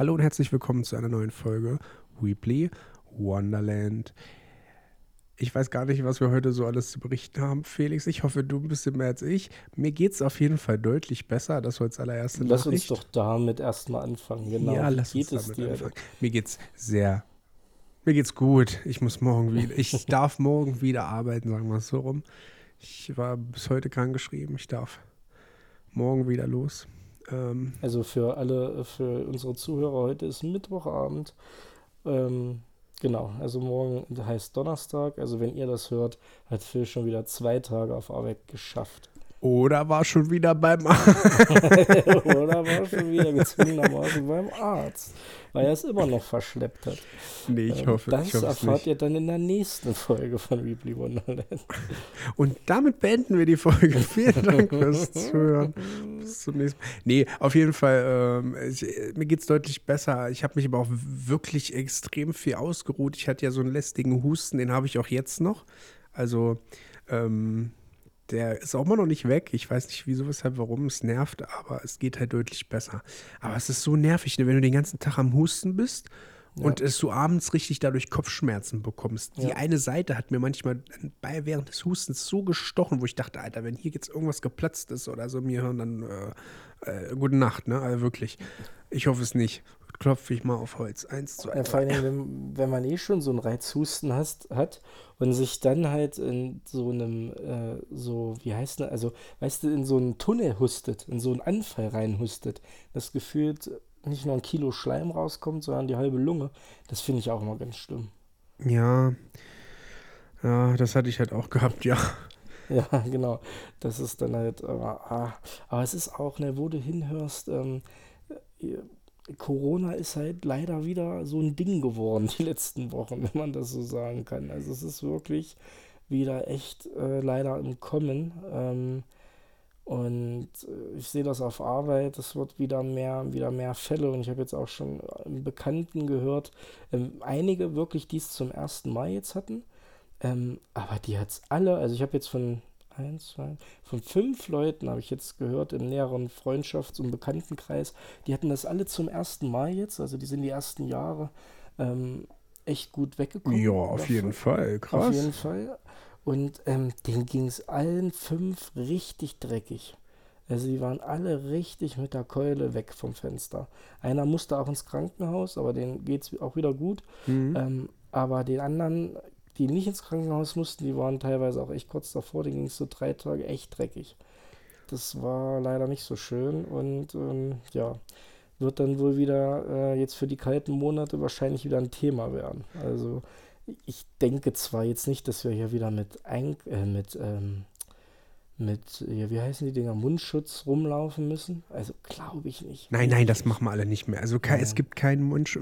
Hallo und herzlich willkommen zu einer neuen Folge Weebly Wonderland. Ich weiß gar nicht, was wir heute so alles zu berichten haben, Felix. Ich hoffe, du ein bisschen mehr als ich. Mir geht es auf jeden Fall deutlich besser. Das war als allererste Lass Nachricht. uns doch damit erstmal anfangen. Genau. Ja, lass geht uns es damit dir? anfangen. Mir geht's sehr. Mir geht's gut. Ich muss morgen wieder. Ich darf morgen wieder arbeiten, sagen wir es so rum. Ich war bis heute krankgeschrieben. Ich darf morgen wieder los. Ähm, Also für alle, für unsere Zuhörer, heute ist Mittwochabend. Ähm, genau, also morgen heißt Donnerstag. Also wenn ihr das hört, hat Phil schon wieder zwei Tage auf Arbeit geschafft. Oder war schon wieder beim Oder war schon wieder gezwungenermaßen beim Arzt, weil er es immer noch verschleppt hat. Nee, ich Ähm, hoffe, das ich hoffe es erfahrt nicht. ihr dann in der nächsten Folge von Weebly Wonderland. Und damit beenden wir die Folge. Vielen Dank fürs Zuhören. Bis zum nächsten Mal. Nee, auf jeden Fall, ähm, ich, mir geht es deutlich besser. Ich habe mich aber auch wirklich extrem viel ausgeruht. Ich hatte ja so einen lästigen Husten, den habe ich auch jetzt noch. Also, ähm, der ist auch immer noch nicht weg. Ich weiß nicht, wieso, weshalb, warum. Es nervt, aber es geht halt deutlich besser. Aber es ist so nervig, ne, wenn du den ganzen Tag am Husten bist und es du abends richtig dadurch Kopfschmerzen bekommst. Die Ja. eine Seite hat mir manchmal bei, während des Hustens so gestochen, wo ich dachte, Alter, wenn hier jetzt irgendwas geplatzt ist oder so mir hören, dann äh, äh, gute Nacht, ne? Also wirklich. Ich hoffe es nicht. Klopfe ich mal auf Holz. Eins, zwei, Ja, vor allem, wenn, wenn man eh schon so einen Reizhusten hast, hat und sich dann halt in so einem, äh, so, wie heißt das, also, weißt du, in so einen Tunnel hustet, in so einen Anfall reinhustet, das gefühlt nicht nur ein Kilo Schleim rauskommt, sondern die halbe Lunge, das finde ich auch immer ganz schlimm. Ja. Ja, das hatte ich halt auch gehabt, ja. Ja, genau. Das ist dann halt, aber, ah, aber es ist auch, ne, wo du hinhörst, ähm, äh, Corona ist halt leider wieder so ein Ding geworden die letzten Wochen, wenn man das so sagen kann. Also es ist wirklich wieder echt äh, leider im Kommen. Ähm, und äh, ich sehe das auf Arbeit, es wird wieder mehr, wieder mehr Fälle. Und ich habe jetzt auch schon Bekannten gehört, ähm, einige wirklich, die es zum ersten Mal jetzt hatten. Ähm, aber die hat es alle, also ich habe jetzt von eins, zwei, von fünf Leuten habe ich jetzt gehört im näheren Freundschafts- und Bekanntenkreis, die hatten das alle zum ersten Mal jetzt, also die sind die ersten Jahre ähm, echt gut weggekommen. Ja, auf davon. jeden Fall. Auf Krass. jeden Fall. Und ähm, denen ging es allen fünf richtig dreckig. Also die waren alle richtig mit der Keule weg vom Fenster. Einer musste auch ins Krankenhaus, aber denen geht es auch wieder gut. Mhm. Ähm, aber den anderen, die nicht ins Krankenhaus mussten, die waren teilweise auch echt kurz davor. Denen ging es so drei Tage echt dreckig. Das war leider nicht so schön und ähm, ja, wird dann wohl wieder äh, jetzt für die kalten Monate wahrscheinlich wieder ein Thema werden. Also ich denke zwar jetzt nicht, dass wir hier wieder mit, ein, äh, mit, ähm, mit ja, wie heißen die Dinger, Mundschutz rumlaufen müssen. Also glaube ich nicht. Nein, nein, das machen wir alle nicht mehr. Also ke- es Ja. gibt keinen Mund,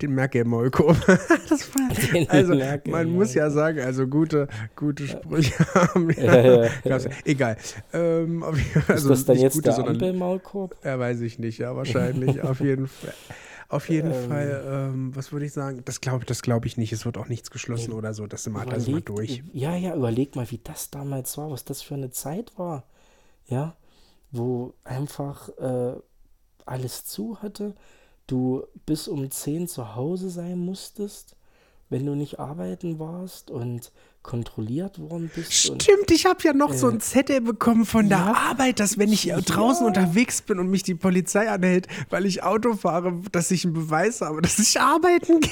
den merke ich Maulkorb. das war, also man muss ja sagen, also gute, gute Sprüche haben. Ja, ja, gab's- ja. Egal. Ähm, Fall, Ist also das dann nicht jetzt gute, der Ampelmaulkorb? Ja, weiß ich nicht, ja, wahrscheinlich. auf jeden Fall. Auf jeden Ähm. Fall, ähm, was würde ich sagen? Das glaube das glaub ich nicht. Es wird auch nichts geschlossen oder so. Das sind wir, sind wir Überleg- durch. Ja, ja, überleg mal, wie das damals war, was das für eine Zeit war. Ja, wo einfach äh, alles zu hatte, du bis um 10 zu Hause sein musstest, wenn du nicht arbeiten warst und kontrolliert worden bist. Und, Stimmt, ich habe ja noch so Äh, ein Zettel bekommen von der ja. Arbeit, dass wenn ich draußen Ja. unterwegs bin und mich die Polizei anhält, weil ich Auto fahre, dass ich einen Beweis habe, dass ich arbeiten gehe.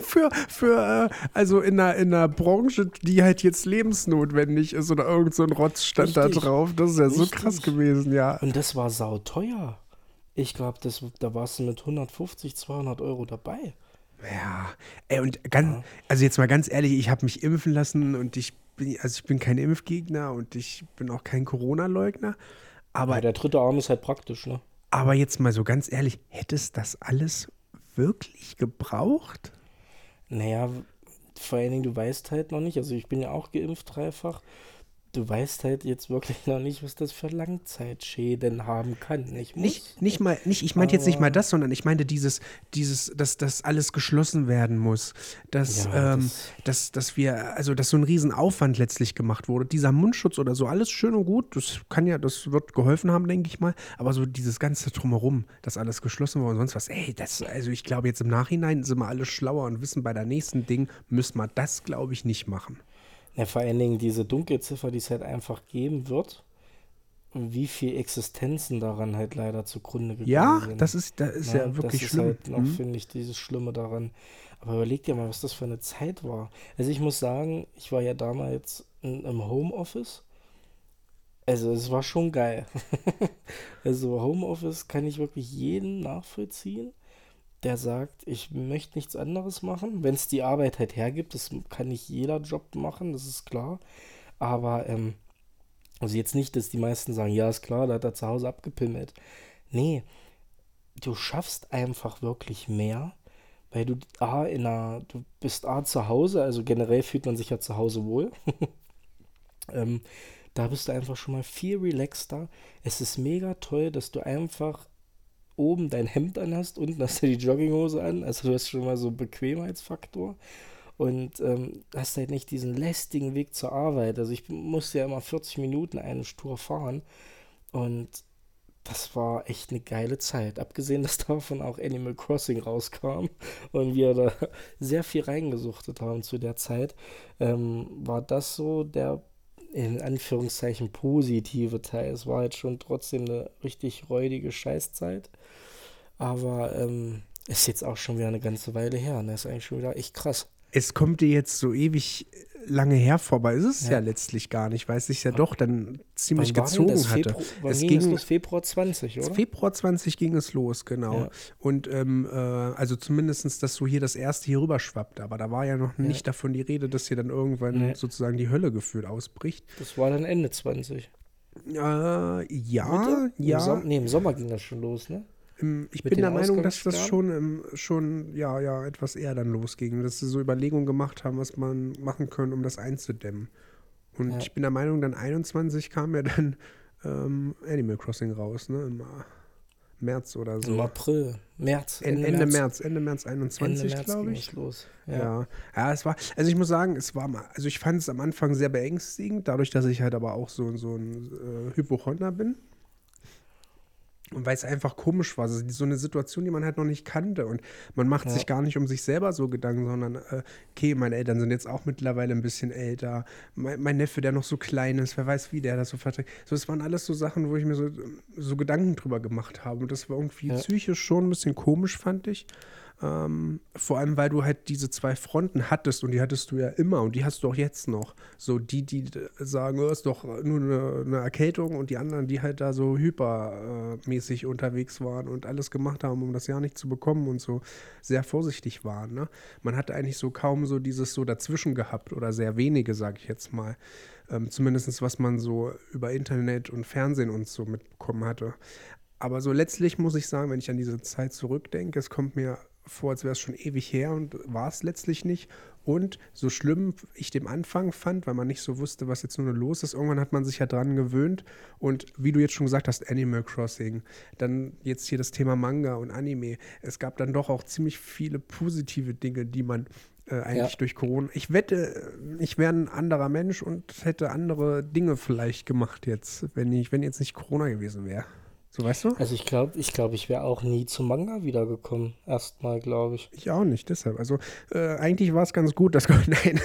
für, für, äh, also in einer, in einer Branche, die halt jetzt lebensnotwendig ist oder irgend so ein Rotz stand da Richtig. drauf. Das ist ja so Richtig. krass gewesen, ja. und das war sauteuer. Ich glaube, da warst du mit 150, 200 Euro dabei. Ja, ey, und ganz, also jetzt mal ganz ehrlich, ich habe mich impfen lassen und ich bin, also ich bin kein Impfgegner und ich bin auch kein Corona-Leugner. Aber, Aber der dritte Arm ist halt praktisch, ne? aber jetzt mal so ganz ehrlich, hätte es das alles wirklich gebraucht? Naja, vor allen Dingen, du weißt halt noch nicht, also ich bin ja auch geimpft dreifach. Du weißt halt jetzt wirklich noch nicht, was das für Langzeitschäden haben kann. Nicht, nicht, nicht mal, nicht, ich meinte jetzt nicht mal das, sondern ich meinte dieses, dieses, dass das alles geschlossen werden muss. Dass, ja, ähm, das dass, dass wir, also dass so ein Riesenaufwand letztlich gemacht wurde. Dieser Mundschutz oder so, alles schön und gut, das kann ja, das wird geholfen haben, denke ich mal. Aber so dieses ganze drumherum, dass alles geschlossen wurde und sonst was, ey, das, also ich glaube, jetzt im Nachhinein sind wir alle schlauer und wissen, bei der nächsten Ding müssen wir das, glaube ich, nicht machen. Ja, vor allen Dingen diese Dunkelziffer, die es halt einfach geben wird. Wie viele Existenzen daran halt leider zugrunde gegangen ja, sind. Ja, das ist, das ist ja, ja wirklich das schlimm. Das ist halt noch, mhm. finde ich, dieses Schlimme daran. Aber überleg dir mal, was das für eine Zeit war. Also ich muss sagen, ich war ja damals in, im Homeoffice. Also es war schon geil. also Homeoffice kann ich wirklich jeden nachvollziehen der sagt, ich möchte nichts anderes machen. Wenn es die Arbeit halt hergibt, das kann nicht jeder Job machen, das ist klar. Aber, ähm, also jetzt nicht, dass die meisten sagen, ja, ist klar, da hat er zu Hause abgepimmelt. Nee, du schaffst einfach wirklich mehr, weil du A, in einer, du bist A zu Hause, also generell fühlt man sich ja zu Hause wohl. ähm, da bist du einfach schon mal viel relaxter. Es ist mega toll, dass du einfach oben dein Hemd an hast, unten hast du die Jogginghose an. Also du hast schon mal so einen Bequemheitsfaktor. Und ähm, hast halt nicht diesen lästigen Weg zur Arbeit. Also ich musste ja immer 40 Minuten eine Tour fahren. Und das war echt eine geile Zeit. Abgesehen, dass davon auch Animal Crossing rauskam und wir da sehr viel reingesuchtet haben zu der Zeit, ähm, war das so der in Anführungszeichen positive Teil. Es war halt schon trotzdem eine richtig räudige Scheißzeit. Aber ähm, ist jetzt auch schon wieder eine ganze Weile her. Ne? Ist eigentlich schon wieder echt krass. Es kommt dir jetzt so ewig lange her vorbei. Ist es ja. ja letztlich gar nicht, weil es sich ja doch dann ziemlich gezogen hatte. Febru wann es ging, ging es los? Februar 20, oder? Februar 20 ging es los, genau. Ja. Und ähm, äh, also zumindest, dass so hier das erste hier rüber schwappt. Aber da war ja noch ja. nicht davon die Rede, dass hier dann irgendwann sozusagen die Hölle gefühlt ausbricht. Das war dann Ende 20. Äh, ja, Mitte? ja. Im Som nee, im Sommer ging das schon los, ne? Ich bin der Meinung, dass das schon, schon ja, ja, etwas eher dann losging, dass sie so Überlegungen gemacht haben, was man machen können, um das einzudämmen. Und ja. ich bin der Meinung, dann 21 kam ja dann ähm, Animal Crossing raus, ne? Im März oder so. Im April, März. Ende, Ende März. März. Ende März 21, glaube ich. Los. Ja. ja. ja. es war, also ich muss sagen, es war mal, also ich fand es am Anfang sehr beängstigend, dadurch, dass ich halt aber auch so, so ein äh, Hypochonder bin. Und weil es einfach komisch war, so eine Situation, die man halt noch nicht kannte. Und man macht ja. sich gar nicht um sich selber so Gedanken, sondern, äh, okay, meine Eltern sind jetzt auch mittlerweile ein bisschen älter. Mein, mein, Neffe, der noch so klein ist, wer weiß, wie der das so verträgt. So, es waren alles so Sachen, wo ich mir so, so Gedanken drüber gemacht habe. Und das war irgendwie ja. psychisch schon ein bisschen komisch, fand ich. Ähm, vor allem, weil du halt diese zwei Fronten hattest und die hattest du ja immer und die hast du auch jetzt noch. So die, die sagen, oh, ist doch nur eine, eine Erkältung und die anderen, die halt da so hypermäßig äh, unterwegs waren und alles gemacht haben, um das ja nicht zu bekommen und so sehr vorsichtig waren. Ne? Man hatte eigentlich so kaum so dieses so dazwischen gehabt oder sehr wenige, sag ich jetzt mal. Ähm, Zumindest was man so über Internet und Fernsehen und so mitbekommen hatte. Aber so letztlich muss ich sagen, wenn ich an diese Zeit zurückdenke, es kommt mir vor, als wäre es schon ewig her und war es letztlich nicht. Und so schlimm ich dem Anfang fand, weil man nicht so wusste, was jetzt nur los ist, irgendwann hat man sich ja dran gewöhnt. Und wie du jetzt schon gesagt hast, Animal Crossing, dann jetzt hier das Thema Manga und Anime. Es gab dann doch auch ziemlich viele positive Dinge, die man äh, eigentlich ja. durch Corona. Ich wette, ich wäre ein anderer Mensch und hätte andere Dinge vielleicht gemacht jetzt, wenn ich, wenn jetzt nicht Corona gewesen wäre. So weißt du? Also ich glaube, ich glaube, ich wäre auch nie zum Manga wiedergekommen. Erstmal, glaube ich. Ich auch nicht, deshalb. Also äh, eigentlich war es ganz gut, dass nein.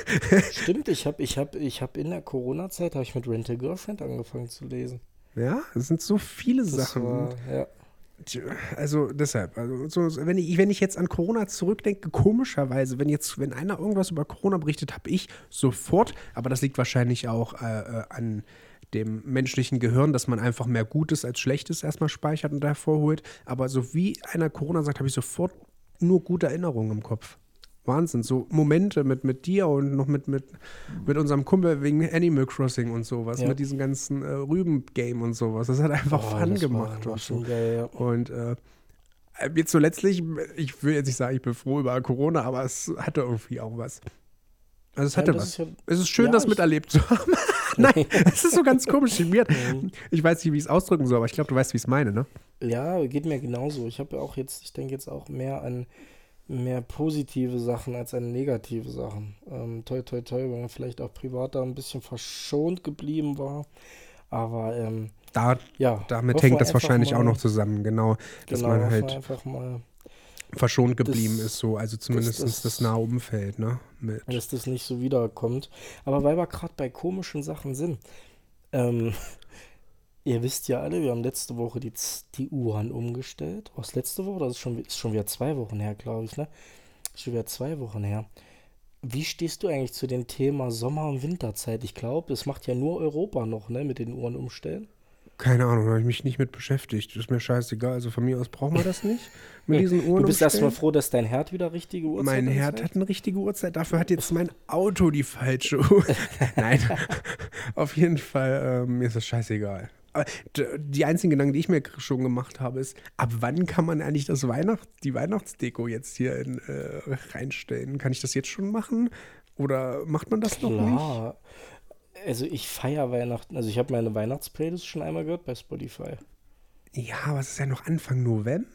Stimmt, ich habe ich hab, ich hab in der Corona-Zeit habe ich mit Rental Girlfriend angefangen zu lesen. Ja, es sind so viele das Sachen. War, ja. Also deshalb, also so, wenn, ich, wenn ich jetzt an Corona zurückdenke, komischerweise, wenn jetzt, wenn einer irgendwas über Corona berichtet, habe ich sofort, aber das liegt wahrscheinlich auch äh, äh an dem menschlichen Gehirn, dass man einfach mehr Gutes als Schlechtes erstmal speichert und hervorholt. Aber so wie einer Corona sagt, habe ich sofort nur gute Erinnerungen im Kopf. Wahnsinn, so Momente mit, mit dir und noch mit, mit, mit unserem Kumpel wegen Animal Crossing und sowas, ja. mit diesem ganzen äh, Rüben-Game und sowas. Das hat einfach oh, Fun gemacht. War, war und so. geil, ja. Und äh, jetzt so letztlich, ich will jetzt nicht sagen, ich bin froh über Corona, aber es hatte irgendwie auch was. Also es hatte ja, was. Ja, es ist schön, ja, das miterlebt zu haben. Nein, es ist so ganz komisch. Ich weiß nicht, wie ich es ausdrücken soll, aber ich glaube, du weißt, wie ich es meine, ne? Ja, geht mir genauso. Ich habe auch jetzt, ich denke jetzt auch mehr an mehr positive Sachen als an negative Sachen. Ähm, toi, toi, toi, weil man vielleicht auch privat da ein bisschen verschont geblieben war. Aber ähm, da, ja, damit hängt das wahrscheinlich mal, auch noch zusammen, genau. Dass genau, man halt einfach mal verschont geblieben das, ist, so, also zumindest das, das, das nahe Umfeld, ne? Mit. Dass das nicht so wiederkommt. Aber weil wir gerade bei komischen Sachen sind, ähm, ihr wisst ja alle, wir haben letzte Woche die, die Uhren umgestellt. Was letzte Woche? Das ist schon, ist schon wieder zwei Wochen her, glaube ich, ne? Ist schon wieder zwei Wochen her. Wie stehst du eigentlich zu dem Thema Sommer- und Winterzeit? Ich glaube, das macht ja nur Europa noch, ne, mit den Uhren umstellen. Keine Ahnung, da habe ich mich nicht mit beschäftigt. Ist mir scheißegal. Also von mir aus brauchen wir das nicht mit diesen Uhren. Du bist erstmal froh, dass dein Herd wieder richtige Uhrzeit hat. Mein Herd hat eine richtige Uhrzeit. Dafür hat jetzt mein Auto die falsche Uhr. Nein, auf jeden Fall, ähm, mir ist das scheißegal. Die einzigen Gedanken, die ich mir schon gemacht habe, ist, ab wann kann man eigentlich das Weihnacht, die Weihnachtsdeko jetzt hier in, äh, reinstellen? Kann ich das jetzt schon machen? Oder macht man das Klar. noch nicht? Also ich feiere Weihnachten. Also ich habe meine Weihnachtsplaylist schon einmal gehört bei Spotify. Ja, aber es ist ja noch Anfang November.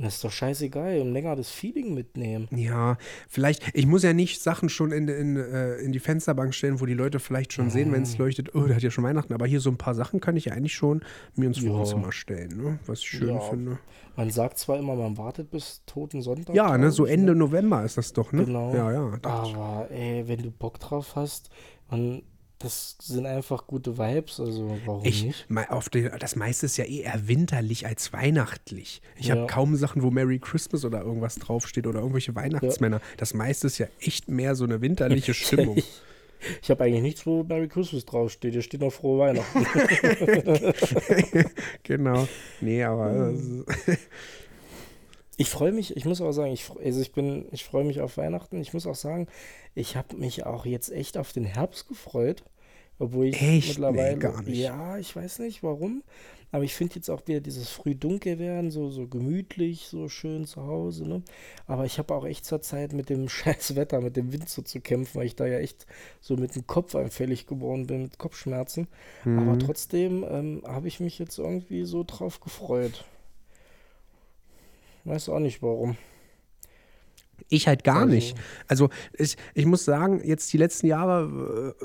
Das ist doch scheißegal, um länger das Feeling mitnehmen. Ja, vielleicht, ich muss ja nicht Sachen schon in, in, äh, in die Fensterbank stellen, wo die Leute vielleicht schon sehen, wenn es leuchtet, oh, der hat ja schon Weihnachten. Aber hier so ein paar Sachen kann ich ja eigentlich schon mir ins Wohnzimmer ja. stellen, ne? was ich schön ja. finde. Man sagt zwar immer, man wartet bis Toten Sonntag. Ja, ne, so Ende ne? November ist das doch, ne? Genau. Ja, ja. Aber ey, wenn du Bock drauf hast, man das sind einfach gute Vibes, also warum ich, nicht? Auf den, das meiste ist ja eher winterlich als weihnachtlich. Ich ja. habe kaum Sachen, wo Merry Christmas oder irgendwas draufsteht oder irgendwelche Weihnachtsmänner. Ja. Das meiste ist ja echt mehr so eine winterliche Stimmung. Ich habe eigentlich nichts, wo Merry Christmas draufsteht. Hier steht noch frohe Weihnachten. genau. Nee, aber. Hm. Ich freue mich, ich muss auch sagen, ich, also ich bin, ich freue mich auf Weihnachten. Ich muss auch sagen, ich habe mich auch jetzt echt auf den Herbst gefreut. Obwohl ich Echt? mittlerweile. Nee, gar nicht. Ja, ich weiß nicht warum. Aber ich finde jetzt auch wieder dieses früh dunkel werden, so, so gemütlich, so schön zu Hause. Ne? Aber ich habe auch echt zur Zeit mit dem scheiß Wetter, mit dem Wind so zu kämpfen, weil ich da ja echt so mit dem Kopf einfällig geworden bin, mit Kopfschmerzen. Mhm. Aber trotzdem ähm, habe ich mich jetzt irgendwie so drauf gefreut. Weiß auch nicht warum. Ich halt gar also, nicht. Also ich, ich muss sagen, jetzt die letzten Jahre äh,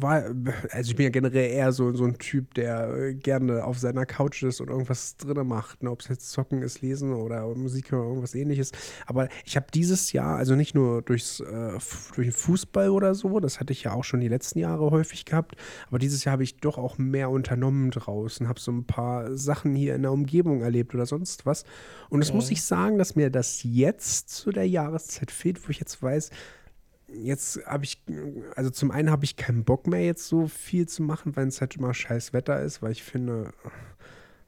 war, also ich bin ja generell eher so, so ein Typ, der gerne auf seiner Couch ist und irgendwas drin macht, ne? ob es jetzt Zocken ist, Lesen oder Musik oder irgendwas ähnliches. Aber ich habe dieses Jahr, also nicht nur durchs, äh, durch den Fußball oder so, das hatte ich ja auch schon die letzten Jahre häufig gehabt, aber dieses Jahr habe ich doch auch mehr unternommen draußen, habe so ein paar Sachen hier in der Umgebung erlebt oder sonst was. Und das ja. muss ich sagen, dass mir das jetzt zu der Jahreszeit fehlt, wo ich jetzt weiß, jetzt habe ich, also zum einen habe ich keinen Bock mehr, jetzt so viel zu machen, weil es halt immer scheiß Wetter ist, weil ich finde,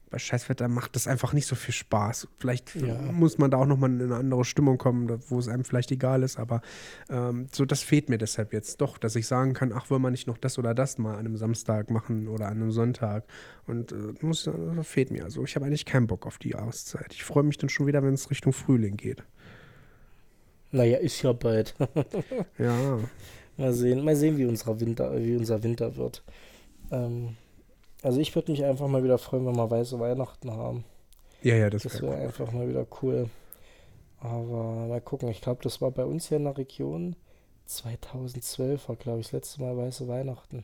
bei scheiß Wetter macht das einfach nicht so viel Spaß. Vielleicht ja. muss man da auch nochmal in eine andere Stimmung kommen, wo es einem vielleicht egal ist, aber ähm, so, das fehlt mir deshalb jetzt doch, dass ich sagen kann, ach, wollen wir nicht noch das oder das mal an einem Samstag machen oder an einem Sonntag. Und äh, muss, das fehlt mir. Also ich habe eigentlich keinen Bock auf die Jahreszeit. Ich freue mich dann schon wieder, wenn es Richtung Frühling geht. Naja, ist ja bald. ja. Mal sehen, mal sehen, wie, unser Winter, wie unser Winter wird. Ähm, also ich würde mich einfach mal wieder freuen, wenn wir weiße Weihnachten haben. Ja, ja, das, das wäre wär cool. einfach mal wieder cool. Aber mal gucken, ich glaube, das war bei uns hier in der Region 2012 war, glaube ich, das letzte Mal weiße Weihnachten.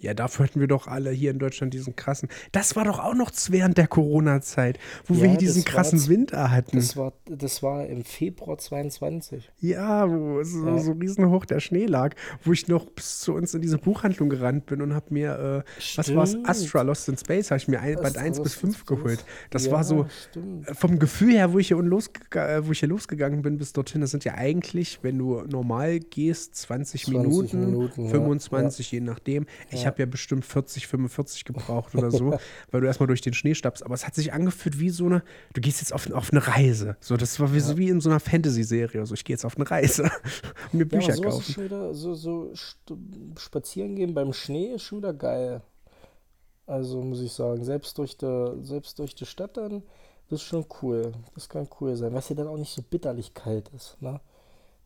Ja, dafür hatten wir doch alle hier in Deutschland diesen krassen. Das war doch auch noch während der Corona-Zeit, wo ja, wir hier diesen krassen war, Winter hatten. Das war, das war im Februar 22. Ja, wo so, ja. so riesenhoch der Schnee lag, wo ich noch bis zu uns in diese Buchhandlung gerannt bin und habe mir, äh, was war es, Astra Lost in Space, habe ich mir ein, Band 1 bis 5 geholt. Das ja, war so, stimmt. vom Gefühl her, wo ich, hier äh, wo ich hier losgegangen bin bis dorthin, das sind ja eigentlich, wenn du normal gehst, 20, 20 Minuten, Minuten 25, je nachdem. Ich habe ja bestimmt 40, 45 gebraucht oder so, weil du erstmal durch den Schnee stapfst. Aber es hat sich angefühlt wie so eine, du gehst jetzt auf, auf eine Reise. So, das war wie, ja. so wie in so einer Fantasy-Serie. So, ich gehe jetzt auf eine Reise und mir Bücher ja, kaufen. Wieder, so, so spazieren gehen beim Schnee ist schon wieder geil. Also muss ich sagen, selbst durch die, selbst durch die Stadt dann, das ist schon cool. Das kann cool sein, was ja dann auch nicht so bitterlich kalt ist, ne?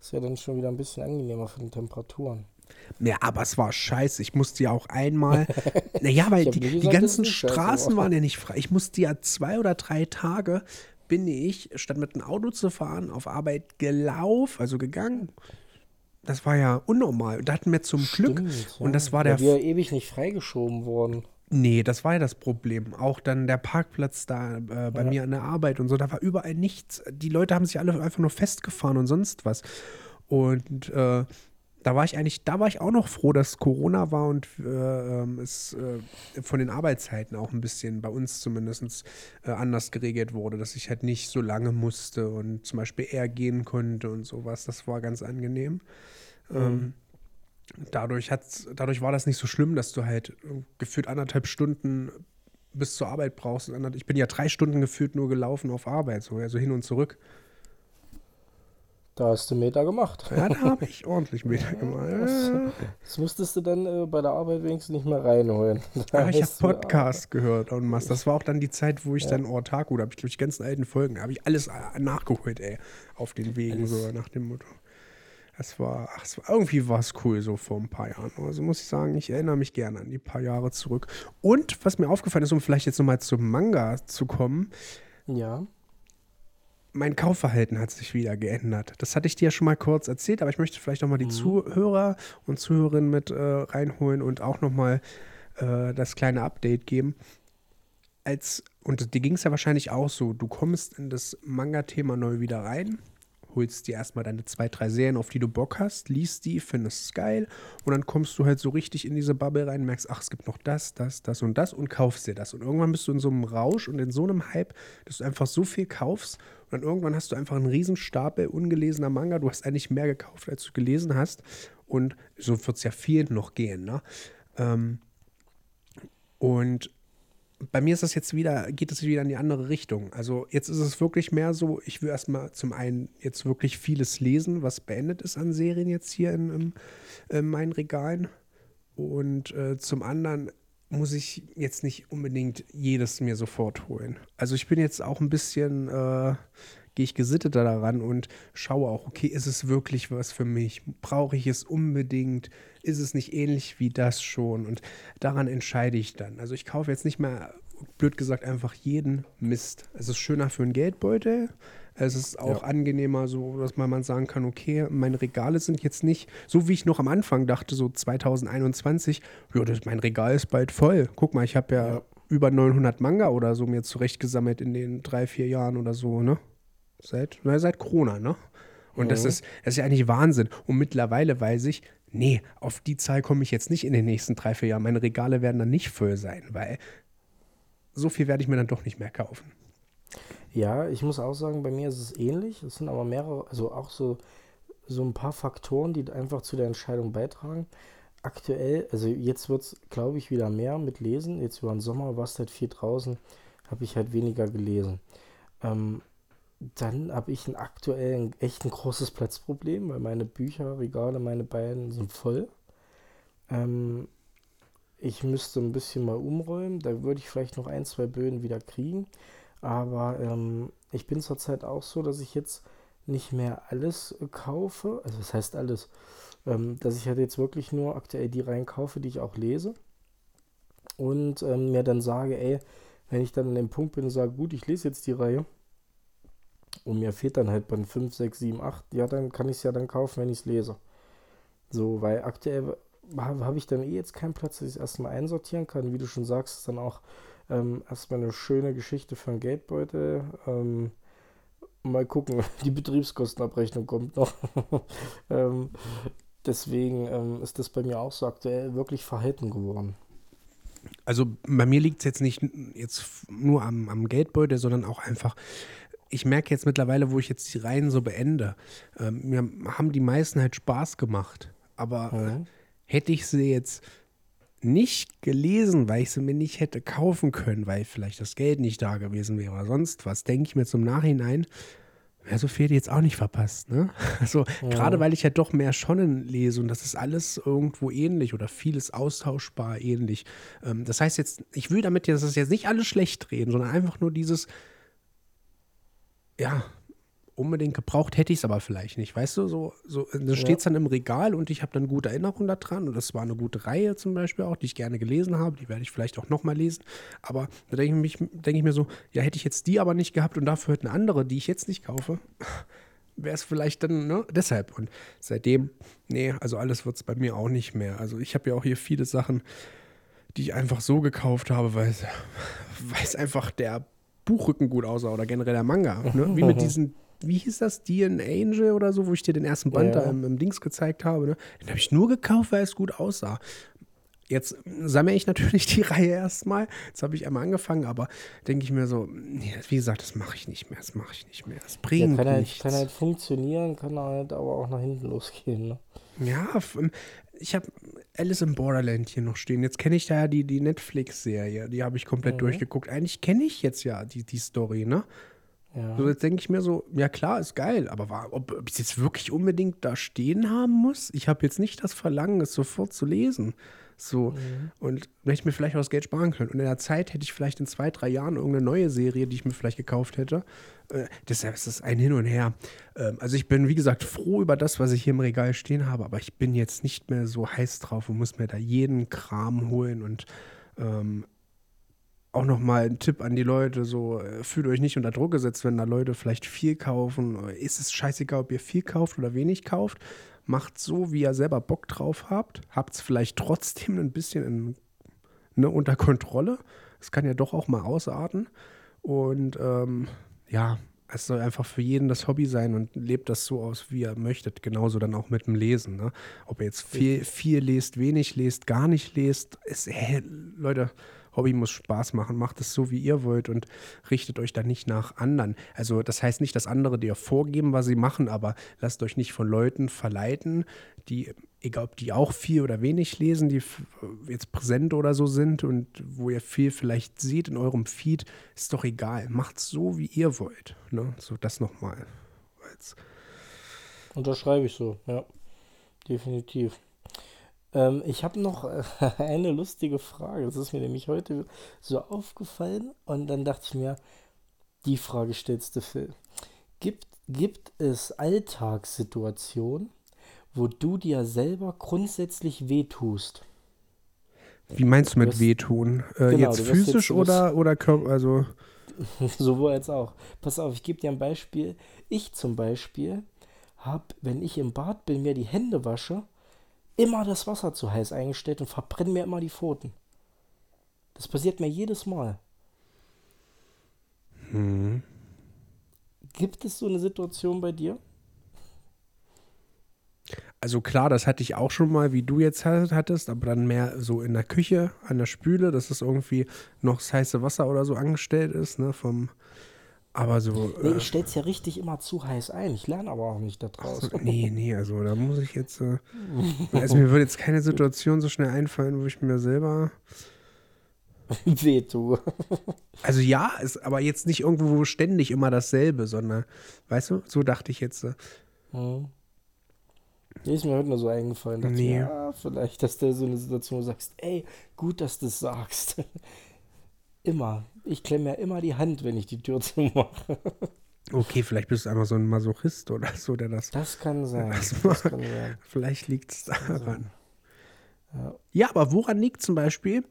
Ist ja dann schon wieder ein bisschen angenehmer von den Temperaturen. Ja, aber es war scheiße. Ich musste ja auch einmal. naja, weil die, die ganzen Straßen waren ja nicht frei. Ich musste ja zwei oder drei Tage bin ich, statt mit dem Auto zu fahren, auf Arbeit gelaufen, also gegangen. Das war ja unnormal. Da hatten wir zum Stimmt, Glück. Ja. Und das war der. Ja, ewig nicht freigeschoben worden. Nee, das war ja das Problem. Auch dann der Parkplatz da äh, bei ja. mir an der Arbeit und so, da war überall nichts. Die Leute haben sich alle einfach nur festgefahren und sonst was. Und äh, da war ich eigentlich, da war ich auch noch froh, dass Corona war und äh, ähm, es äh, von den Arbeitszeiten auch ein bisschen bei uns zumindest äh, anders geregelt wurde, dass ich halt nicht so lange musste und zum Beispiel eher gehen konnte und sowas. Das war ganz angenehm. Mhm. Ähm, dadurch, hat's, dadurch war das nicht so schlimm, dass du halt gefühlt anderthalb Stunden bis zur Arbeit brauchst. Ich bin ja drei Stunden gefühlt nur gelaufen auf Arbeit, so also hin und zurück. Da hast du Meter gemacht. Ja, da habe ich ordentlich Meter gemacht. Ja. Das musstest du dann äh, bei der Arbeit wenigstens nicht mehr reinholen. Da ich habe Podcast gehört und was. Das war auch dann die Zeit, wo ich ja. dann Ortaku, da habe ich durch die ganzen alten Folgen, habe ich alles äh, nachgeholt, ey, auf den Wegen, alles. so nach dem Motto. Es war, ach, es war, irgendwie war es cool so vor ein paar Jahren. Also muss ich sagen, ich erinnere mich gerne an die paar Jahre zurück. Und was mir aufgefallen ist, um vielleicht jetzt nochmal zum Manga zu kommen. Ja mein Kaufverhalten hat sich wieder geändert. Das hatte ich dir ja schon mal kurz erzählt, aber ich möchte vielleicht nochmal die mhm. Zuhörer und Zuhörerinnen mit äh, reinholen und auch nochmal äh, das kleine Update geben. Als, und dir ging es ja wahrscheinlich auch so, du kommst in das Manga-Thema neu wieder rein holst dir erstmal deine zwei, drei Serien, auf die du Bock hast, liest die, findest es geil und dann kommst du halt so richtig in diese Bubble rein, merkst, ach, es gibt noch das, das, das und das und kaufst dir das. Und irgendwann bist du in so einem Rausch und in so einem Hype, dass du einfach so viel kaufst und dann irgendwann hast du einfach einen riesen Stapel ungelesener Manga. Du hast eigentlich mehr gekauft, als du gelesen hast. Und so wird es ja vielen noch gehen, ne? Ähm, und bei mir ist das jetzt wieder, geht es wieder in die andere Richtung. Also jetzt ist es wirklich mehr so, ich will erstmal zum einen jetzt wirklich vieles lesen, was beendet ist an Serien jetzt hier in, in, in meinen Regalen. Und äh, zum anderen muss ich jetzt nicht unbedingt jedes mir sofort holen. Also ich bin jetzt auch ein bisschen, äh, gehe ich gesitteter daran und schaue auch, okay, ist es wirklich was für mich? Brauche ich es unbedingt? Ist es nicht ähnlich wie das schon? Und daran entscheide ich dann. Also ich kaufe jetzt nicht mehr, blöd gesagt, einfach jeden Mist. Es ist schöner für einen Geldbeutel. Es ist auch ja. angenehmer, so dass man, sagen kann, okay, meine Regale sind jetzt nicht, so wie ich noch am Anfang dachte, so 2021, ja, das, mein Regal ist bald voll. Guck mal, ich habe ja, ja, über 900 Manga oder so mir zurechtgesammelt in den drei, vier Jahren oder so, ne? Seit, na, seit Corona, ne? Und mhm. das, ist, das ist ja eigentlich Wahnsinn. Und mittlerweile weiß ich, nee, auf die Zahl komme ich jetzt nicht in den nächsten drei, vier Jahren. Meine Regale werden dann nicht voll sein, weil so viel werde ich mir dann doch nicht mehr kaufen. Ja, ich muss auch sagen, bei mir ist es ähnlich. Es sind aber mehrere, also auch so, so ein paar Faktoren, die einfach zu der Entscheidung beitragen. Aktuell, also jetzt wird es, glaube ich, wieder mehr mit Lesen. Jetzt über den Sommer war es halt viel draußen, habe ich halt weniger gelesen. Ähm, dann habe ich ein aktuell echt ein großes Platzproblem, weil meine Bücherregale, meine beiden sind voll. Ähm, ich müsste ein bisschen mal umräumen. Da würde ich vielleicht noch ein, zwei Böden wieder kriegen. Aber ähm, ich bin zurzeit auch so, dass ich jetzt nicht mehr alles kaufe. Also das heißt alles. Ähm, dass ich halt jetzt wirklich nur aktuell die Reihen kaufe, die ich auch lese. Und ähm, mir dann sage, ey, wenn ich dann an dem Punkt bin und sage, gut, ich lese jetzt die Reihe. Und mir fehlt dann halt bei 5, 6, 7, 8. Ja, dann kann ich es ja dann kaufen, wenn ich es lese. So, weil aktuell habe hab ich dann eh jetzt keinen Platz, dass ich es erstmal einsortieren kann. Wie du schon sagst, ist dann auch ähm, erstmal eine schöne Geschichte für einen Geldbeutel. Ähm, mal gucken, die Betriebskostenabrechnung kommt noch. ähm, deswegen ähm, ist das bei mir auch so aktuell wirklich verhalten geworden. Also bei mir liegt es jetzt nicht jetzt nur am, am Geldbeutel, sondern auch einfach, ich merke jetzt mittlerweile, wo ich jetzt die Reihen so beende, ähm, mir haben die meisten halt Spaß gemacht. Aber mhm. hätte ich sie jetzt nicht gelesen, weil ich sie mir nicht hätte kaufen können, weil vielleicht das Geld nicht da gewesen wäre oder sonst was, denke ich mir zum Nachhinein, ja, so viel jetzt auch nicht verpasst, ne? Also, ja. gerade weil ich ja doch mehr Schonnen lese und das ist alles irgendwo ähnlich oder vieles austauschbar ähnlich. Ähm, das heißt jetzt, ich will damit jetzt, das jetzt nicht alles schlecht reden, sondern einfach nur dieses, ja, unbedingt gebraucht, hätte ich es aber vielleicht nicht. Weißt du, so, so da steht es dann im Regal und ich habe dann gute Erinnerungen daran. Und das war eine gute Reihe zum Beispiel auch, die ich gerne gelesen habe. Die werde ich vielleicht auch nochmal lesen. Aber da denke ich, denk ich mir so, ja, hätte ich jetzt die aber nicht gehabt und dafür eine andere, die ich jetzt nicht kaufe, wäre es vielleicht dann, ne? Deshalb. Und seitdem, nee, also alles wird es bei mir auch nicht mehr. Also ich habe ja auch hier viele Sachen, die ich einfach so gekauft habe, weil es einfach der Buchrücken gut aussah oder generell der Manga. Ne? Wie mit diesen, wie hieß das, Dean Angel oder so, wo ich dir den ersten Band ja. da im, im, Dings gezeigt habe. Ne? Den habe ich nur gekauft, weil es gut aussah. Jetzt sammle ich natürlich die Reihe erstmal. Jetzt habe ich einmal angefangen, aber denke ich mir so, nee, wie gesagt, das mache ich nicht mehr, das mache ich nicht mehr. Das bringt ja, kann nichts. Halt, kann halt funktionieren, kann halt aber auch nach hinten losgehen. Ne? Ja, ich habe Alice in Borderland hier noch stehen. Jetzt kenne ich da ja die, die Netflix-Serie, die habe ich komplett mhm. durchgeguckt. Eigentlich kenne ich jetzt ja die, die Story, ne? Ja. So, jetzt denke ich mir so, ja klar, ist geil, aber war, ob, ob ich es jetzt wirklich unbedingt da stehen haben muss? Ich habe jetzt nicht das Verlangen, es sofort zu lesen. So. Mhm. Und wenn ich mir vielleicht auch das Geld sparen können. Und in der Zeit hätte ich vielleicht in zwei, drei Jahren irgendeine neue Serie, die ich mir vielleicht gekauft hätte. Äh, deshalb ist es ein Hin und Her. Ähm, also ich bin, wie gesagt, froh über das, was ich hier im Regal stehen habe, aber ich bin jetzt nicht mehr so heiß drauf und muss mir da jeden Kram holen und ähm, auch nochmal ein Tipp an die Leute: so, äh, fühlt euch nicht unter Druck gesetzt, wenn da Leute vielleicht viel kaufen. Ist es scheißegal, ob ihr viel kauft oder wenig kauft macht so, wie ihr selber Bock drauf habt, habt es vielleicht trotzdem ein bisschen in, ne, unter Kontrolle. Es kann ja doch auch mal ausarten. Und ähm, ja, es soll einfach für jeden das Hobby sein und lebt das so aus, wie ihr möchtet. Genauso dann auch mit dem Lesen. Ne? Ob ihr jetzt viel, viel lest, wenig lest, gar nicht lest, ist, hey, Leute, Hobby muss Spaß machen, macht es so, wie ihr wollt und richtet euch da nicht nach anderen. Also das heißt nicht, dass andere dir vorgeben, was sie machen, aber lasst euch nicht von Leuten verleiten, die, egal ob die auch viel oder wenig lesen, die jetzt präsent oder so sind und wo ihr viel vielleicht seht in eurem Feed, ist doch egal. Macht es so, wie ihr wollt. Ne? So, das nochmal. Unterschreibe ich so, ja. Definitiv. Ähm, ich habe noch äh, eine lustige Frage. Das ist mir nämlich heute so aufgefallen. Und dann dachte ich mir, die Frage stellst du, Phil. Gibt, gibt es Alltagssituationen, wo du dir selber grundsätzlich wehtust? Wie meinst du mit wehtun? Äh, genau, jetzt physisch jetzt, oder, oder Körper? Also. Sowohl als auch. Pass auf, ich gebe dir ein Beispiel. Ich zum Beispiel habe, wenn ich im Bad bin, mir die Hände wasche, immer das Wasser zu heiß eingestellt und verbrenne mir immer die Pfoten. Das passiert mir jedes Mal. Hm. Gibt es so eine Situation bei dir? Also klar, das hatte ich auch schon mal, wie du jetzt hattest, aber dann mehr so in der Küche, an der Spüle, dass es irgendwie noch das heiße Wasser oder so angestellt ist, ne, vom, aber so. Nee, ich äh, stell's ja richtig immer zu heiß ein. Ich lerne aber auch nicht da draußen. So, nee, nee, also da muss ich jetzt. Äh, also mir würde jetzt keine Situation so schnell einfallen, wo ich mir selber. Weh tue. also ja, ist aber jetzt nicht irgendwo ständig immer dasselbe, sondern, weißt du, so dachte ich jetzt. Äh, hm. Nee, ist mir heute nur so eingefallen. Dachte nee. ja, vielleicht, dass du so eine Situation wo du sagst, ey, gut, dass du es sagst. immer. Ich klemme ja immer die Hand, wenn ich die Tür zumache. Okay, vielleicht bist du einfach so ein Masochist oder so, der das. Das kann sein. Das, das kann sein. Vielleicht liegt es daran. Ja. ja. aber woran liegt zum Beispiel,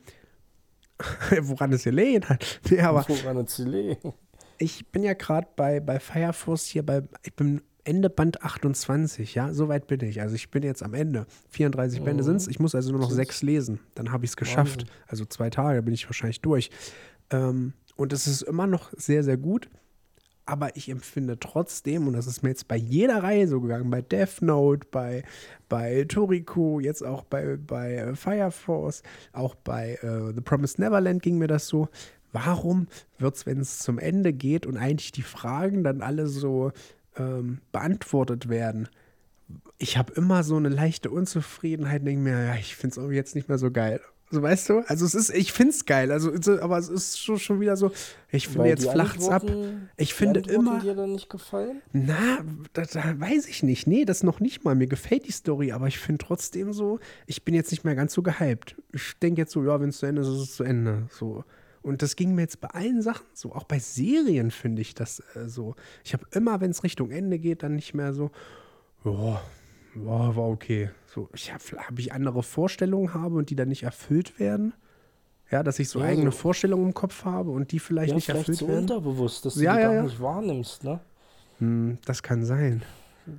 woran es gelegen hat? Nee, aber woran es gelegen? Ich bin ja gerade bei, bei Fire Force hier bei, ich bin Ende Band 28, ja, soweit bin ich. Also ich bin jetzt am Ende. 34 mhm. Bände sind es. Ich muss also nur noch sechs lesen. Dann habe ich es geschafft. Also zwei Tage bin ich wahrscheinlich durch. Ähm, und es ist immer noch sehr, sehr gut. Aber ich empfinde trotzdem, und das ist mir jetzt bei jeder Reihe so gegangen, bei Death Note, bei, bei Toriko, jetzt auch bei, bei Fire Force, auch bei uh, The Promised Neverland ging mir das so. Warum wird es, wenn es zum Ende geht und eigentlich die Fragen dann alle so ähm, beantwortet werden, ich habe immer so eine leichte Unzufriedenheit, denke mir, ja, ich finde es jetzt nicht mehr so geil. So weißt du? Also es ist, ich finde es geil. Also, aber es ist schon, schon wieder so, ich finde jetzt flacht's ab. Ich finde immer. dir dann nicht gefallen? Na, da, da, weiß ich nicht. Nee, das noch nicht mal. Mir gefällt die Story, aber ich finde trotzdem so, ich bin jetzt nicht mehr ganz so gehypt. Ich denke jetzt so, ja, wenn es zu Ende ist, ist es zu Ende. So. Und das ging mir jetzt bei allen Sachen so. Auch bei Serien finde ich das äh, so. Ich habe immer, wenn es Richtung Ende geht, dann nicht mehr so, ja, war okay. So, ich habe hab ich andere Vorstellungen habe und die dann nicht erfüllt werden. Ja, dass ich so Ja, eigene so- Vorstellungen im Kopf habe und die vielleicht Ja, nicht vielleicht erfüllt so werden. unterbewusst, dass du Ja, die ja, gar nicht wahrnimmst, ne? Hm, das kann sein.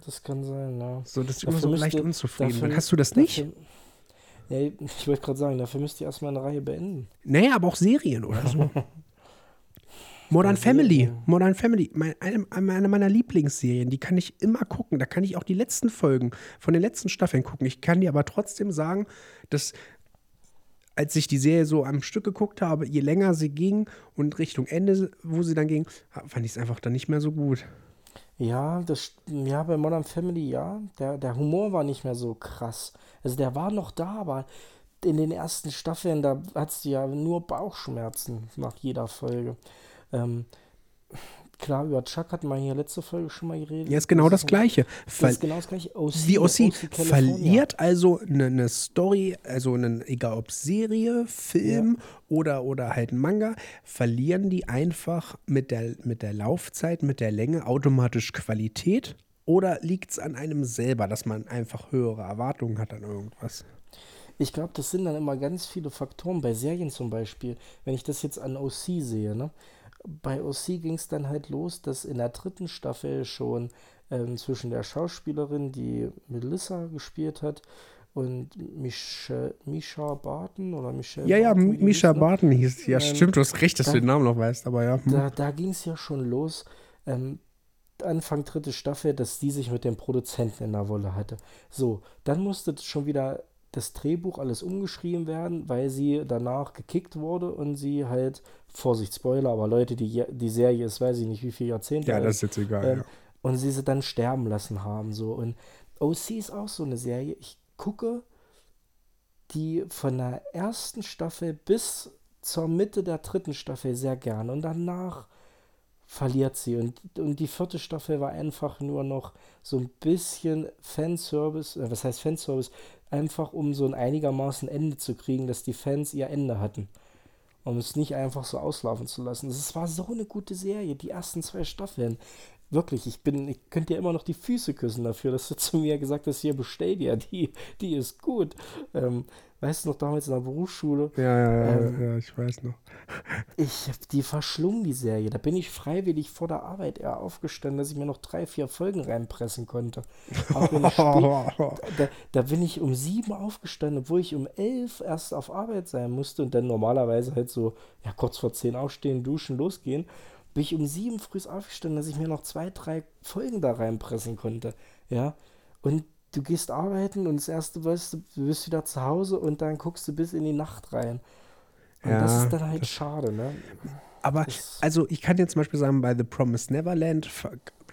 Das kann sein, ja. So, dass Dafür immer so leicht müsste- unzufrieden dafür-. Hast du das nicht? Dafür, ja, ich wollte gerade sagen, dafür müsst ihr erstmal eine Reihe beenden. Naja, aber auch Serien oder so. Modern Ja, Family. Modern Family. Mein, eine, eine meiner Lieblingsserien. Die kann ich immer gucken. Da kann ich auch die letzten Folgen von den letzten Staffeln gucken. Ich kann dir aber trotzdem sagen, dass als ich die Serie so am Stück geguckt habe, je länger sie ging und Richtung Ende, wo sie dann ging, fand ich es einfach dann nicht mehr so gut. Ja, das, ja, bei Modern Family, ja. Der, der Humor war nicht mehr so krass. Also der war noch da, aber in den ersten Staffeln, da hattest du ja nur Bauchschmerzen nach jeder Folge. Ähm, klar, über Chuck hatten wir hier letzte Folge schon mal geredet. Ja, ist genau das ist- Gleiche. Das Ver ist genau das gleiche. OC, die OC California. verliert also eine, eine Story, also einen, egal ob Serie, Film oder, oder halt ein Manga, verlieren die einfach mit der, mit der Laufzeit, mit der Länge automatisch Qualität? Oder liegt es an einem selber, dass man einfach höhere Erwartungen hat an irgendwas? Ich glaube, das sind dann immer ganz viele Faktoren. Bei Serien zum Beispiel, wenn ich das jetzt an OC sehe, ne? Bei OC ging es dann halt los, dass in der dritten Staffel schon ähm, zwischen der Schauspielerin, die Melissa gespielt hat, und Misha, Misha Barton oder Michelle Ja, ja, Barton, Misha hieß, ne? Barton hieß. Ja, Ähm, stimmt, du hast recht, dass da- du den Namen noch weißt, aber ja. hm. Da, da ging es ja schon los. Ähm, Anfang dritte Staffel, dass die sich mit dem Produzenten in der Wolle hatte. So, dann musste schon wieder das Drehbuch alles umgeschrieben werden, weil sie danach gekickt wurde und sie halt, Vorsicht, Spoiler, aber Leute, die, die Serie ist, weiß ich nicht, wie viele Jahrzehnte Ja, alt, das ist jetzt egal. ähm, ja. und sie sie dann sterben lassen haben. So. Und OC ist auch so eine Serie. Ich gucke die von der ersten Staffel bis zur Mitte der dritten Staffel sehr gerne. Und danach verliert sie. Und, und die vierte Staffel war einfach nur noch so ein bisschen Fanservice, äh, was heißt Fanservice? Einfach um so ein einigermaßen Ende zu kriegen, dass die Fans ihr Ende hatten. Um es nicht einfach so auslaufen zu lassen. Es war so eine gute Serie, die ersten zwei Staffeln. Wirklich, ich bin, ich könnte dir immer noch die Füße küssen dafür, dass du zu mir gesagt hast, hier bestell dir, die, die ist gut. Ähm, weißt du noch, damals in der Berufsschule, Ja, ja, ja, ähm, ja, ich weiß noch. ich hab die verschlungen, die Serie. Da bin ich freiwillig vor der Arbeit eher aufgestanden, dass ich mir noch drei, vier Folgen reinpressen konnte. Da, da bin ich um sieben aufgestanden, obwohl ich um elf erst auf Arbeit sein musste und dann normalerweise halt so, ja, kurz vor zehn aufstehen, duschen, losgehen. Bin ich um sieben früh aufgestanden, dass ich mir noch zwei, drei Folgen da reinpressen konnte. Ja. Und du gehst arbeiten und das erste, weißt du, du bist wieder zu Hause und dann guckst du bis in die Nacht rein. Und das Ja, ist dann halt schade, ne? Aber, Das- also ich kann jetzt zum Beispiel sagen, bei The Promised Neverland,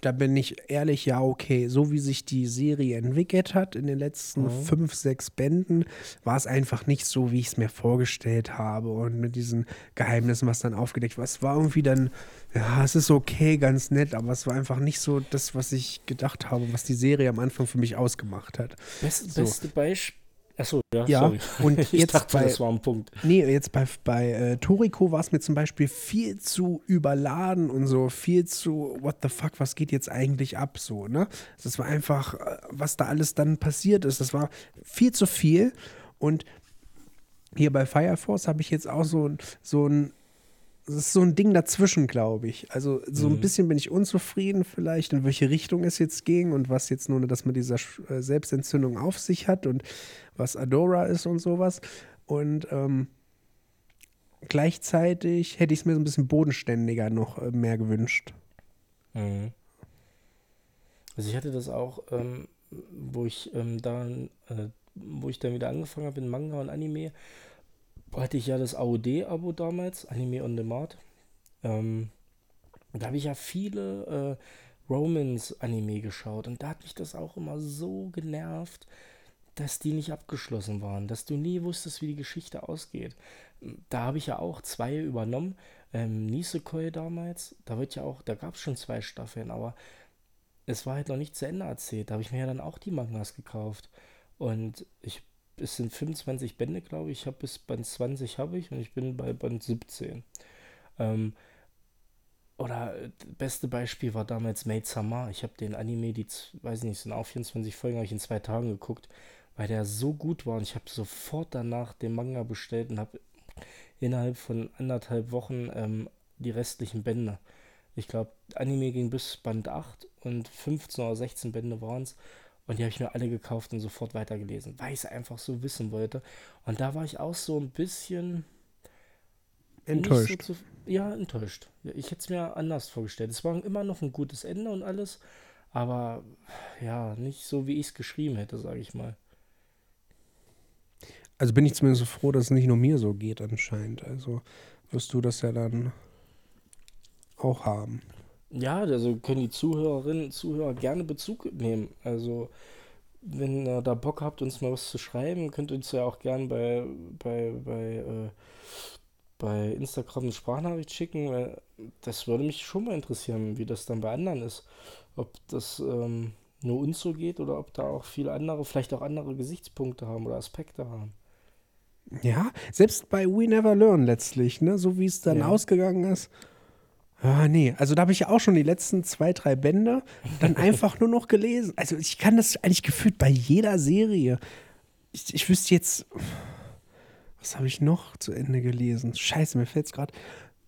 da bin ich ehrlich, ja, okay, so wie sich die Serie entwickelt hat in den letzten Mhm. fünf, sechs Bänden, war es einfach nicht so, wie ich es mir vorgestellt habe und mit diesen Geheimnissen, was dann aufgedeckt war. Es war irgendwie dann, ja, es ist okay, ganz nett, aber es war einfach nicht so das, was ich gedacht habe, was die Serie am Anfang für mich ausgemacht hat. Best, So. Beste Beispiel. Achso, ja, Ja, sorry. und ich jetzt dachte, bei- das war ein Punkt. Nee, jetzt bei, bei äh, Toriko war es mir zum Beispiel viel zu überladen und so, viel zu, what the fuck, was geht jetzt eigentlich ab, so, ne? Das war einfach, äh, was da alles dann passiert ist, das war viel zu viel und hier bei Fire Force habe ich jetzt auch so, so ein, das ist so ein Ding dazwischen, glaube ich. Also so ein Mhm. bisschen bin ich unzufrieden vielleicht, in welche Richtung es jetzt ging und was jetzt nur das mit dieser Sch- äh, Selbstentzündung auf sich hat und was Adora ist und sowas. Und ähm, gleichzeitig hätte ich es mir so ein bisschen bodenständiger noch äh, mehr gewünscht. Mhm. Also ich hatte das auch, ähm, wo ich ähm, dann, äh, wo ich dann wieder angefangen habe in Manga und Anime, hatte ich ja das AOD-Abo damals, Anime on Demand. Ähm, da habe ich ja viele äh, Romance-Anime geschaut und da hat mich das auch immer so genervt, dass die nicht abgeschlossen waren, dass du nie wusstest, wie die Geschichte ausgeht. Da habe ich ja auch zwei übernommen. Ähm, Nisekoi damals, da wird ja auch, da gab es schon zwei Staffeln, aber es war halt noch nicht zu Ende erzählt. Da habe ich mir ja dann auch die Mangas gekauft. Und ich es sind 25 Bände, glaube ich. Ich habe bis Band 20 habe ich und ich bin bei Band 17. Ähm, oder äh, beste Beispiel war damals Maid Sama. Ich habe den Anime, die, weiß nicht, sind auch 24 Folgen, habe ich in zwei Tagen geguckt, weil der so gut war und ich habe sofort danach den Manga bestellt und habe innerhalb von anderthalb Wochen ähm, die restlichen Bände. Ich glaube, Anime ging bis Band 8 und 15 oder 16 Bände waren es. Und die habe ich mir alle gekauft und sofort weitergelesen, weil ich es einfach so wissen wollte. Und da war ich auch so ein bisschen enttäuscht. So zu, ja, enttäuscht. Ich hätte es mir anders vorgestellt. Es war immer noch ein gutes Ende und alles, aber ja, nicht so, wie ich es geschrieben hätte, sage ich mal. Also bin ich zumindest so froh, dass es nicht nur mir so geht anscheinend. Also wirst du das ja dann auch haben. Ja, also können die Zuhörerinnen und Zuhörer gerne Bezug nehmen. Also, wenn ihr da Bock habt, uns mal was zu schreiben, könnt ihr uns ja auch gerne bei, bei, bei, äh, bei Instagram eine Sprachnachricht schicken, weil das würde mich schon mal interessieren, wie das dann bei anderen ist. Ob das ähm, nur uns so geht oder ob da auch viele andere, vielleicht auch andere Gesichtspunkte haben oder Aspekte haben. Ja, selbst bei We Never Learn letztlich, ne, so wie es dann ja. ausgegangen ist Ah, nee, also da habe ich ja auch schon die letzten zwei, drei Bände dann einfach nur noch gelesen. Also ich kann das eigentlich gefühlt bei jeder Serie. Ich, ich wüsste jetzt, was habe ich noch zu Ende gelesen? Scheiße, mir fällt es gerade.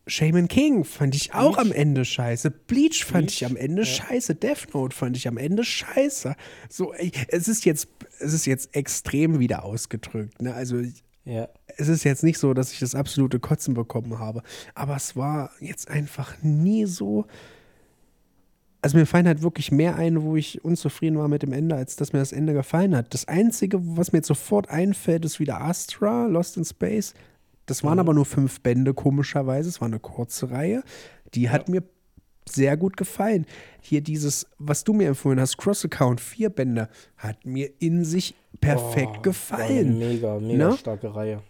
Shaman King fand ich auch Bleach. am Ende scheiße. Bleach fand Bleach? ich am Ende ja. scheiße. Death Note fand ich am Ende scheiße. So, ey, es ist jetzt, es ist jetzt extrem wieder ausgedrückt. Ne? Also ja. Es ist jetzt nicht so, dass ich das absolute Kotzen bekommen habe, aber es war jetzt einfach nie so. Also mir fallen halt wirklich mehr ein, wo ich unzufrieden war mit dem Ende, als dass mir das Ende gefallen hat. Das Einzige, was mir jetzt sofort einfällt, ist wieder Astra, Lost in Space. Das waren mhm. aber nur fünf Bände, komischerweise. Es war eine kurze Reihe. Die hat ja. mir sehr gut gefallen. Hier dieses, was du mir empfohlen hast, Cross-Account, vier Bände, hat mir in sich perfekt oh, gefallen. mega, mega ne? starke Reihe.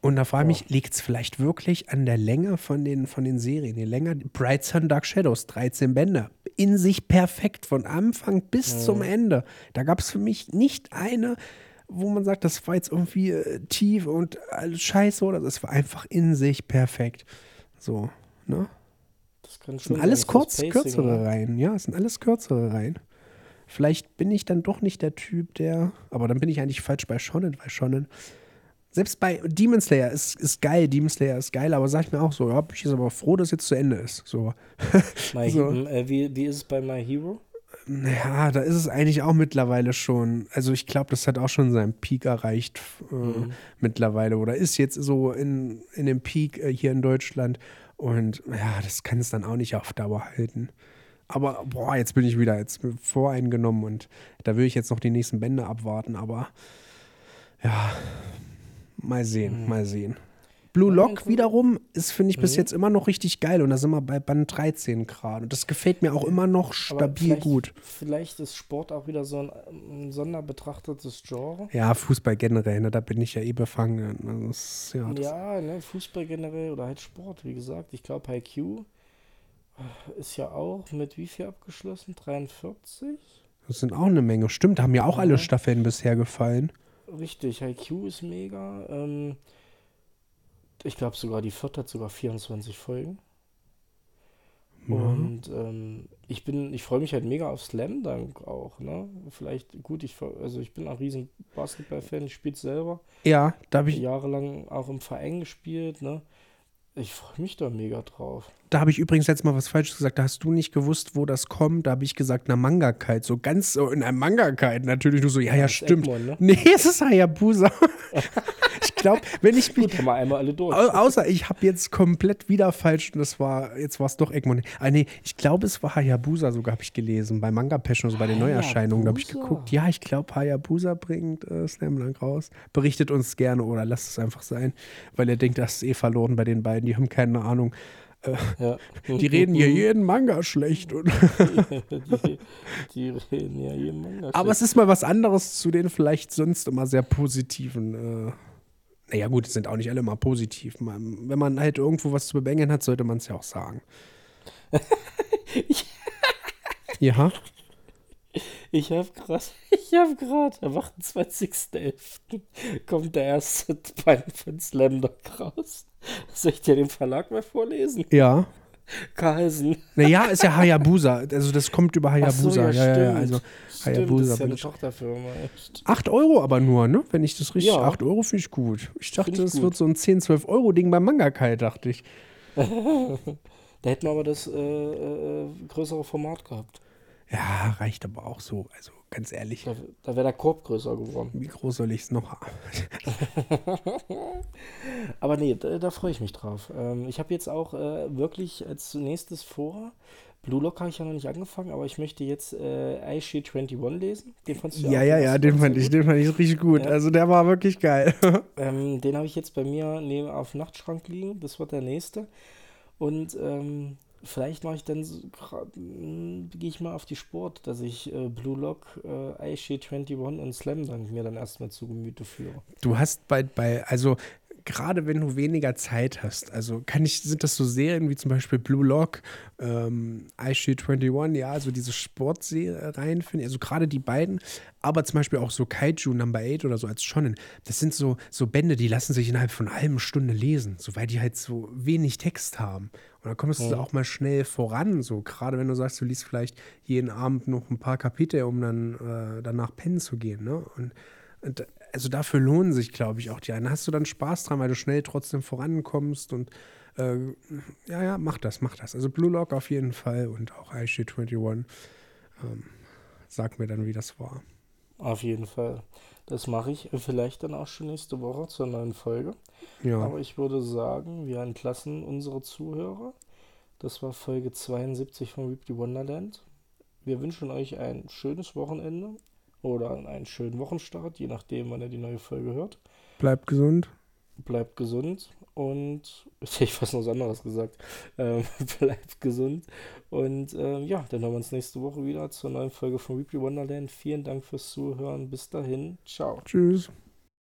Und da frage ich mich, liegt es vielleicht wirklich an der Länge von den, von den Serien? Die Länge, Bright Sun, Dark Shadows, 13 Bände. In sich perfekt, von Anfang bis mhm. zum Ende. Da gab es für mich nicht eine, wo man sagt, das war jetzt irgendwie äh, tief und alles scheiße oder das war einfach in sich perfekt. So, ne? Das kann schon sind alles kurz, kürzere Reihen, ja, es sind alles kürzere Reihen. Vielleicht bin ich dann doch nicht der Typ, der. Aber dann bin ich eigentlich falsch bei Shonen, weil Shonen. Selbst bei Demon Slayer ist, ist geil, Demon Slayer ist geil, aber sag ich mir auch so, ja, ich bin aber froh, dass jetzt zu Ende ist. So. so. Äh, wie, wie ist es bei My Hero? Ja, da ist es eigentlich auch mittlerweile schon. Also ich glaube, das hat auch schon seinen Peak erreicht äh, mhm. mittlerweile oder ist jetzt so in, in dem Peak äh, hier in Deutschland. Und ja, das kann es dann auch nicht auf Dauer halten. Aber boah, jetzt bin ich wieder jetzt voreingenommen und da will ich jetzt noch die nächsten Bände abwarten. Aber ja, mal sehen, mhm. mal sehen. Blue Lock wiederum ist, finde ich, bis mhm. jetzt immer noch richtig geil. Und da sind wir bei Band 13 gerade. Und das gefällt mir auch immer noch stabil vielleicht, gut. Vielleicht ist Sport auch wieder so ein, ein sonderbetrachtetes Genre. Ja, Fußball generell, ne? da bin ich ja eh befangen. Das, ja, das ja ne? Fußball generell oder halt Sport, wie gesagt. Ich glaube, IQ ist ja auch mit wie viel abgeschlossen? 43? Das sind auch eine Menge. Stimmt, haben ja auch ja. alle Staffeln bisher gefallen. Richtig, IQ ist mega. Ähm, ich glaube sogar, die vierte hat sogar 24 Folgen. Mhm. Und ähm, ich bin, ich freue mich halt mega auf Slam Dunk auch, ne? Vielleicht, gut, ich also ich bin ein riesen Basketball-Fan, ich spiele selber. Ja, da habe ich. Jahrelang auch im Verein gespielt, ne? Ich freue mich da mega drauf. Da habe ich übrigens jetzt mal was Falsches gesagt. Da hast du nicht gewusst, wo das kommt. Da habe ich gesagt, na Manga-Kite. So ganz so in einem Manga-Kite. Natürlich nur so, ja, ja, stimmt. Egmont, ne? Nee, es ist Hayabusa. ich glaube, wenn ich mich. Gut, wir einmal alle durch. Außer ich habe jetzt komplett wieder falsch und das war, jetzt war es doch Egmont. Ah, nee, ich glaube, es war Hayabusa sogar, habe ich gelesen. Bei Manga Passion, so bei den Neuerscheinungen. Da habe ich geguckt. Ja, ich glaube, Hayabusa bringt äh, Slamdunk raus. Berichtet uns gerne oder lasst es einfach sein, weil ihr denkt, das ist eh verloren bei den beiden. Die haben keine Ahnung. Ja. Die reden hier jeden Manga schlecht. die, die, reden ja jeden Manga schlecht. Aber es ist mal was anderes zu den vielleicht sonst immer sehr positiven. Äh, naja, gut, es sind auch nicht alle immer positiv. Man, wenn man halt irgendwo was zu bebängeln hat, sollte man es ja auch sagen. ja. Ich habe gerade, ich habe gerade, am 28.11. kommt der erste Band von Slamdog raus. Soll ich dir den Verlag mal vorlesen? Ja. Carlsen. Naja, ist ja Hayabusa. Also das kommt über Hayabusa. so, ja, ja, ja, ja, stimmt. also Stimmt, Hayabusa. das ist ja eine Tochterfirma, echt. 8 Euro aber nur, ne? Wenn ich das richtig. Ja. 8 Euro finde ich gut. Ich dachte, es wird so ein 10, 12 Euro Ding beim Mangakai, dachte ich. Da hätten wir aber das äh, äh, größere Format gehabt. Ja, reicht aber auch so. Also ganz ehrlich, Da, da wäre der Korb größer geworden. wie groß soll ich es noch haben? Aber nee, da, da freue ich mich drauf. Ähm, ich habe jetzt auch äh, wirklich als nächstes vor, Blue Lock habe ich ja noch nicht angefangen, aber ich möchte jetzt äh, Aishi 21 lesen. Den fandst du Ja, ja, ja, den fand ich, den fand ich richtig gut. Ja. Also der war wirklich geil. Ähm, den habe ich jetzt bei mir neben auf Nachtschrank liegen. Das wird der nächste. Und ähm, vielleicht mache ich dann, so, gra- m, gehe ich mal auf die Sport, dass ich äh, Blue Lock, äh, Aishi 21 und Slam Dunk mir dann erstmal zu Gemüte führe. Du hast bei, bei also gerade wenn du weniger Zeit hast, also kann ich, sind das so Serien wie zum Beispiel Blue Lock, ähm, iShield 21, ja, also diese Sportserien, finde ich, also gerade die beiden, aber zum Beispiel auch so Kaiju Number 8 oder so als Shonen, das sind so, so Bände, die lassen sich innerhalb von einer halben Stunde lesen, so weil die halt so wenig Text haben. Und da kommst du Mhm. auch mal schnell voran, so gerade wenn du sagst, du liest vielleicht jeden Abend noch ein paar Kapitel, um dann äh, danach pennen zu gehen, ne? Und und also dafür lohnen sich, glaube ich, auch die einen. Hast du dann Spaß dran, weil du schnell trotzdem vorankommst und äh, ja, ja, mach das, mach das. Also Blue Lock auf jeden Fall und auch iShit21. Ähm, sag mir dann, wie das war. Auf jeden Fall. Das mache ich vielleicht dann auch schon nächste Woche zur neuen Folge. Ja, Aber ich würde sagen, wir entlassen unsere Zuhörer. Das war Folge 72 von Weekly Wonderland. Wir wünschen euch ein schönes Wochenende oder einen schönen Wochenstart, je nachdem, wann ihr die neue Folge hört. bleibt gesund. Bleibt gesund und ich hätte fast noch was anderes gesagt. Ähm, bleibt gesund und ähm, ja, dann hören wir uns nächste Woche wieder zur neuen Folge von Weekly Wonderland. Vielen Dank fürs Zuhören. Bis dahin. Ciao. Tschüss.